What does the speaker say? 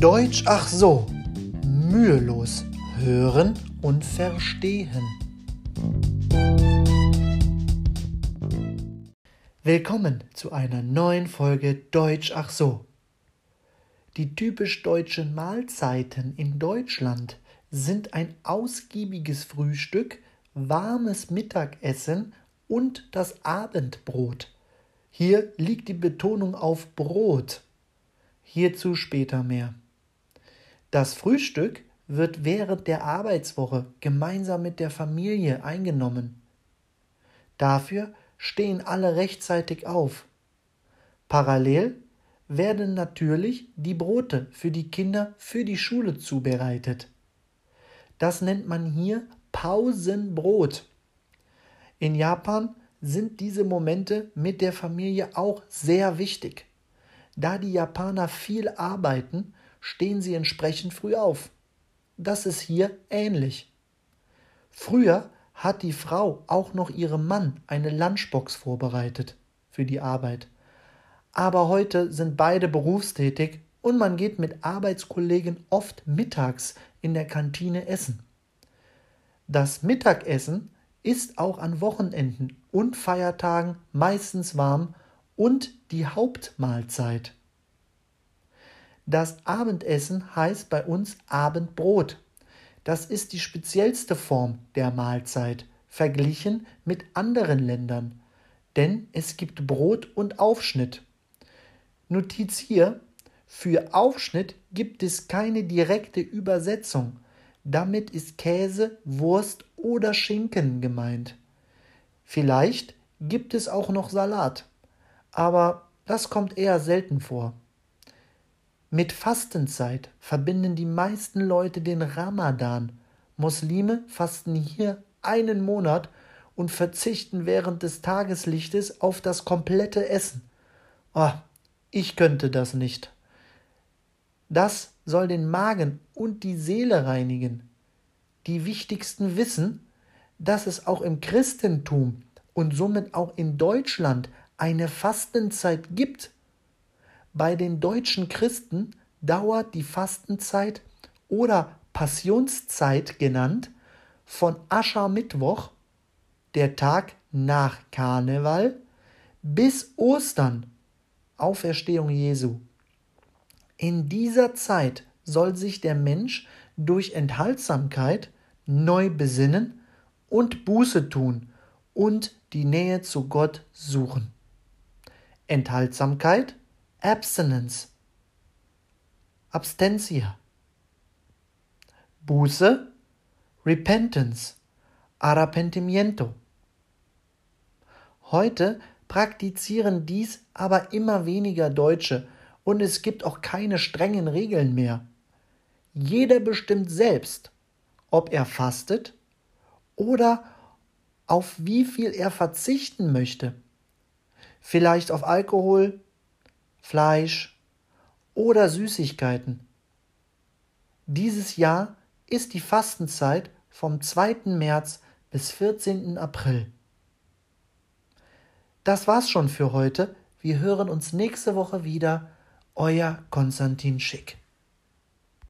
Deutsch ach so, mühelos hören und verstehen. Willkommen zu einer neuen Folge Deutsch ach so. Die typisch deutschen Mahlzeiten in Deutschland sind ein ausgiebiges Frühstück, warmes Mittagessen und das Abendbrot. Hier liegt die Betonung auf Brot. Hierzu später mehr. Das Frühstück wird während der Arbeitswoche gemeinsam mit der Familie eingenommen. Dafür stehen alle rechtzeitig auf. Parallel werden natürlich die Brote für die Kinder für die Schule zubereitet. Das nennt man hier Pausenbrot. In Japan sind diese Momente mit der Familie auch sehr wichtig. Da die Japaner viel arbeiten, stehen sie entsprechend früh auf. Das ist hier ähnlich. Früher hat die Frau auch noch ihrem Mann eine Lunchbox vorbereitet für die Arbeit. Aber heute sind beide berufstätig und man geht mit Arbeitskollegen oft mittags in der Kantine essen. Das Mittagessen ist auch an Wochenenden und Feiertagen meistens warm und die Hauptmahlzeit. Das Abendessen heißt bei uns Abendbrot. Das ist die speziellste Form der Mahlzeit, verglichen mit anderen Ländern, denn es gibt Brot und Aufschnitt. Notiz hier, für Aufschnitt gibt es keine direkte Übersetzung, damit ist Käse, Wurst oder Schinken gemeint. Vielleicht gibt es auch noch Salat, aber das kommt eher selten vor. Mit Fastenzeit verbinden die meisten Leute den Ramadan. Muslime fasten hier einen Monat und verzichten während des Tageslichtes auf das komplette Essen. Oh, ich könnte das nicht. Das soll den Magen und die Seele reinigen. Die wichtigsten wissen, dass es auch im Christentum und somit auch in Deutschland eine Fastenzeit gibt. Bei den deutschen Christen dauert die Fastenzeit oder Passionszeit genannt von Aschermittwoch, der Tag nach Karneval, bis Ostern, Auferstehung Jesu. In dieser Zeit soll sich der Mensch durch Enthaltsamkeit neu besinnen und Buße tun und die Nähe zu Gott suchen. Enthaltsamkeit, Abstinence, Abstentia. Buße, Repentance, Arrepentimiento. Heute praktizieren dies aber immer weniger Deutsche und es gibt auch keine strengen Regeln mehr. Jeder bestimmt selbst, ob er fastet oder auf wie viel er verzichten möchte. Vielleicht auf Alkohol, Fleisch oder Süßigkeiten. Dieses Jahr ist die Fastenzeit vom 2. März bis 14. April. Das war's schon für heute. Wir hören uns nächste Woche wieder euer Konstantin Schick.